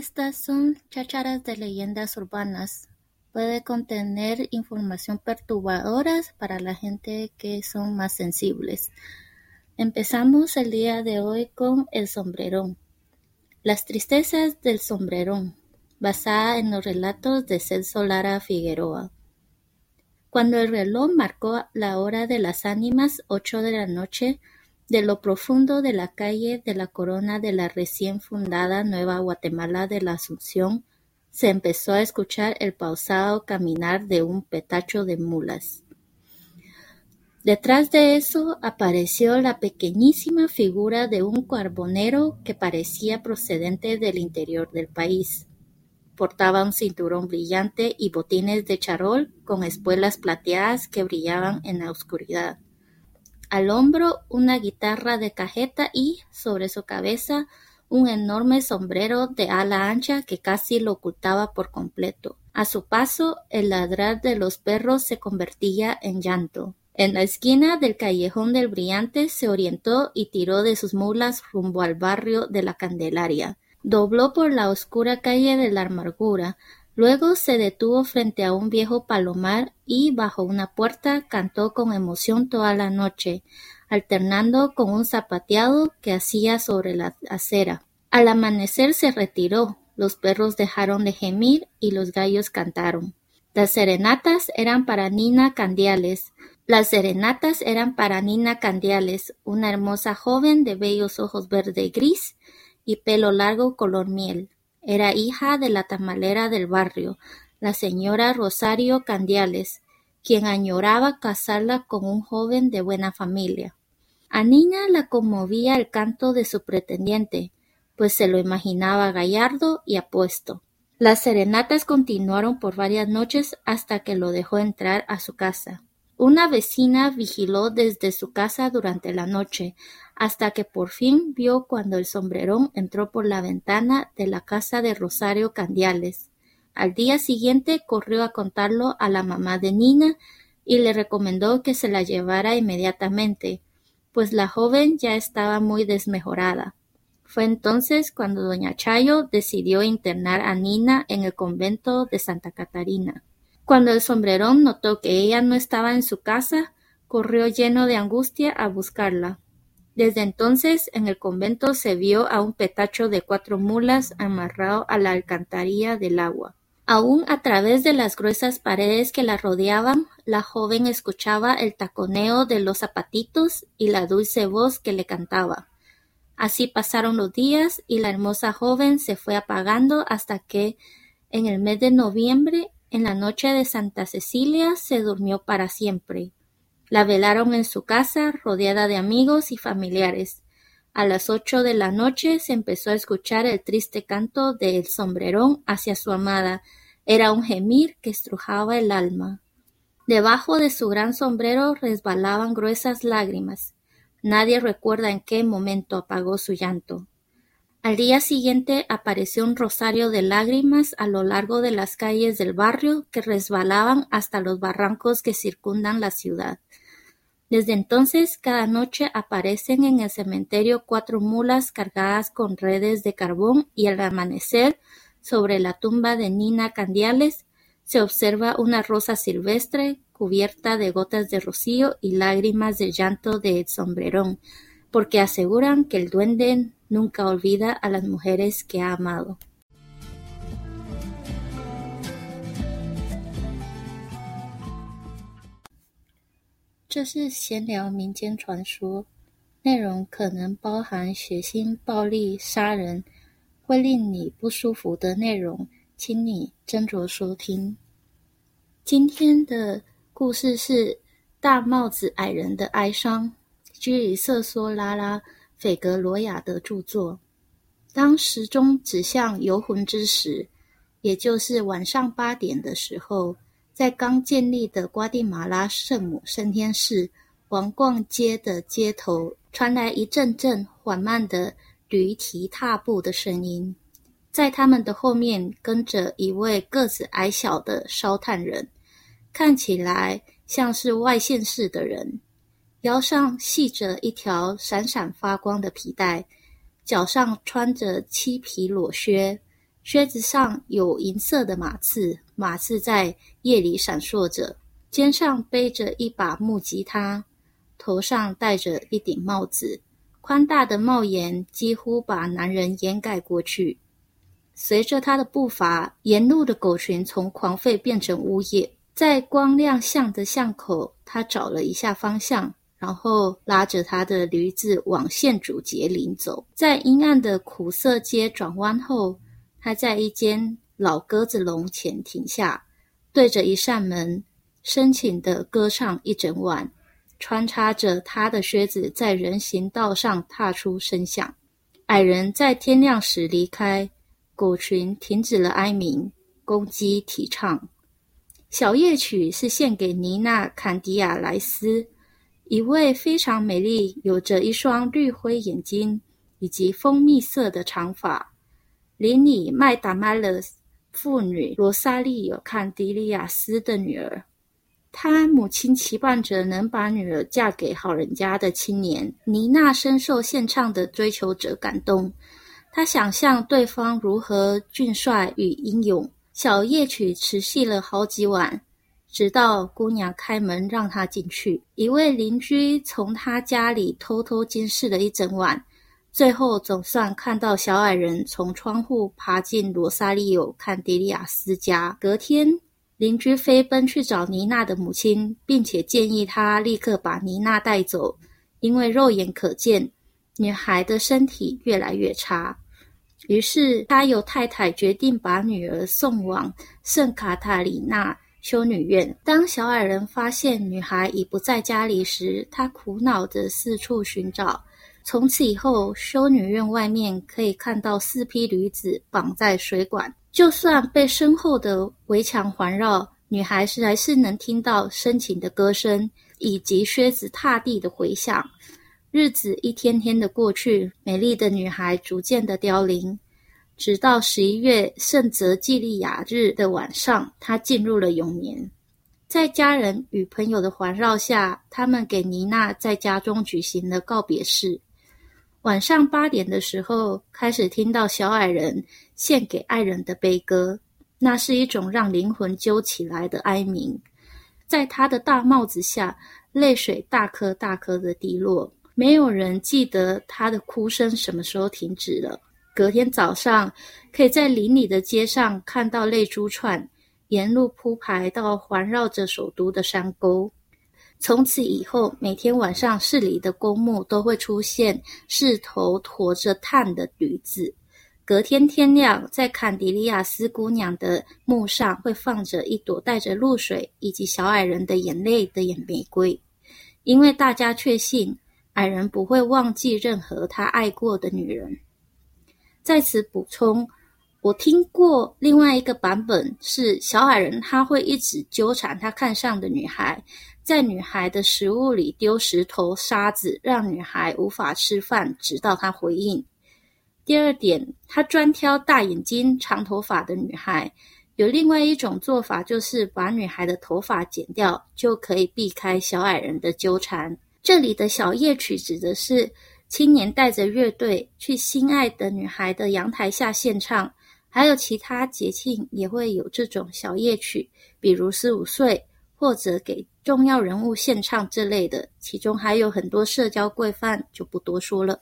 Estas son chácharas de leyendas urbanas. Puede contener información perturbadora para la gente que son más sensibles. Empezamos el día de hoy con El Sombrerón. Las tristezas del sombrerón, basada en los relatos de Celso Lara Figueroa. Cuando el reloj marcó la hora de las ánimas, ocho de la noche, de lo profundo de la calle de la corona de la recién fundada Nueva Guatemala de la Asunción, se empezó a escuchar el pausado caminar de un petacho de mulas. Detrás de eso apareció la pequeñísima figura de un carbonero que parecía procedente del interior del país. Portaba un cinturón brillante y botines de charol con espuelas plateadas que brillaban en la oscuridad. Al hombro una guitarra de cajeta y, sobre su cabeza, un enorme sombrero de ala ancha que casi lo ocultaba por completo. A su paso, el ladrar de los perros se convertía en llanto. En la esquina del callejón del Brillante se orientó y tiró de sus mulas rumbo al barrio de la Candelaria. Dobló por la oscura calle de la Amargura, luego se detuvo frente a un viejo palomar y bajo una puerta cantó con emoción toda la noche, alternando con un zapateado que hacía sobre la acera. Al amanecer se retiró, los perros dejaron de gemir y los gallos cantaron. Las serenatas eran para Nina Candiales, las serenatas eran para Nina Candiales, una hermosa joven de bellos ojos verde gris y pelo largo color miel. Era hija de la tamalera del barrio, la señora Rosario Candiales, quien añoraba casarla con un joven de buena familia. A Nina la conmovía el canto de su pretendiente, pues se lo imaginaba gallardo y apuesto. Las serenatas continuaron por varias noches hasta que lo dejó entrar a su casa. Una vecina vigiló desde su casa durante la noche, hasta que por fin vio cuando el sombrerón entró por la ventana de la casa de Rosario Candiales. Al día siguiente corrió a contarlo a la mamá de Nina y le recomendó que se la llevara inmediatamente, pues la joven ya estaba muy desmejorada. Fue entonces cuando doña Chayo decidió internar a Nina en el convento de Santa Catarina. Cuando el sombrerón notó que ella no estaba en su casa, corrió lleno de angustia a buscarla. Desde entonces en el convento se vio a un petacho de cuatro mulas amarrado a la alcantarilla del agua. Aún a través de las gruesas paredes que la rodeaban, la joven escuchaba el taconeo de los zapatitos y la dulce voz que le cantaba. Así pasaron los días y la hermosa joven se fue apagando hasta que, en el mes de noviembre, en la noche de Santa Cecilia se durmió para siempre. La velaron en su casa, rodeada de amigos y familiares. A las ocho de la noche se empezó a escuchar el triste canto del sombrerón hacia su amada. Era un gemir que estrujaba el alma. Debajo de su gran sombrero resbalaban gruesas lágrimas. Nadie recuerda en qué momento apagó su llanto. Al día siguiente apareció un rosario de lágrimas a lo largo de las calles del barrio que resbalaban hasta los barrancos que circundan la ciudad. Desde entonces cada noche aparecen en el cementerio cuatro mulas cargadas con redes de carbón y al amanecer, sobre la tumba de Nina Candiales, se observa una rosa silvestre cubierta de gotas de rocío y lágrimas de llanto de sombrerón, porque aseguran que el duende nunca olvida a las mujeres que ha amado. 这是闲聊民间传说，内容可能包含血腥、暴力、杀人，会令你不舒服的内容，请你斟酌收听。今天的故事是大帽子矮人的哀伤，居里瑟梭拉拉。斐格罗亚的著作。当时钟指向游魂之时，也就是晚上八点的时候，在刚建立的瓜地马拉圣母升天寺王逛街的街头，传来一阵阵缓慢的驴蹄踏步的声音。在他们的后面跟着一位个子矮小的烧炭人，看起来像是外县市的人。腰上系着一条闪闪发光的皮带，脚上穿着漆皮裸靴，靴子上有银色的马刺，马刺在夜里闪烁着。肩上背着一把木吉他，头上戴着一顶帽子，宽大的帽檐几乎把男人掩盖过去。随着他的步伐，沿路的狗群从狂吠变成呜咽。在光亮巷的巷口，他找了一下方向，然后拉着他的驴子往县主节领走。在阴暗的苦涩街转弯后，他在一间老鸽子笼前停下，对着一扇门。深情地歌唱一整晚，穿插着他的靴子在人行道上踏出声响。矮人在天亮时离开，狗群停止了哀鸣，公鸡啼唱。小夜曲是献给妮娜·坎迪亚莱斯，一位非常美丽、有着一双绿灰眼睛以及蜂蜜色的长发、邻里麦达麦勒妇女罗萨利有看迪利亚斯的女儿。她母亲期盼着能把女儿嫁给好人家的青年妮娜，深受献唱的追求者感动。她想象对方如何俊帅与英勇。小夜曲持续了好几晚，直到姑娘开门让她进去。一位邻居从他家里偷偷监视了一整晚，最后总算看到小矮人从窗户爬进罗萨利欧·看迪利亚斯家。隔天。邻居飞奔去找妮娜的母亲，并且建议她立刻把妮娜带走，因为肉眼可见女孩的身体越来越差。于是，他由太太决定把女儿送往圣卡塔里娜修女院。当小矮人发现女孩已不在家里时，他苦恼地四处寻找。从此以后，修女院外面可以看到四匹驴子绑在水管。就算被身后的围墙环绕，女孩子还是能听到深情的歌声以及靴子踏地的回响。日子一天天的过去，美丽的女孩逐渐的凋零，直到十一月圣泽祭利亚日的晚上，她进入了永眠。在家人与朋友的环绕下，他们给妮娜在家中举行了告别式。晚上八点的时候，开始听到小矮人献给爱人的悲歌，那是一种让灵魂揪起来的哀鸣。在他的大帽子下，泪水大颗大颗的滴落。没有人记得他的哭声什么时候停止了。隔天早上，可以在邻里的街上看到泪珠串，沿路铺排到环绕着首都的山沟。从此以后，每天晚上市里的公墓都会出现四头驮着炭的驴子。隔天天亮，在坎迪利亚斯姑娘的墓上会放着一朵带着露水以及小矮人的眼泪的野玫瑰，因为大家确信矮人不会忘记任何他爱过的女人。在此补充，我听过另外一个版本是小矮人他会一直纠缠他看上的女孩。在女孩的食物里丢石头、沙子，让女孩无法吃饭，直到她回应。第二点，他专挑大眼睛、长头发的女孩。有另外一种做法，就是把女孩的头发剪掉，就可以避开小矮人的纠缠。这里的小夜曲指的是青年带着乐队去心爱的女孩的阳台下献唱，还有其他节庆也会有这种小夜曲，比如十五岁。或者给重要人物献唱之类的，其中还有很多社交规范，就不多说了。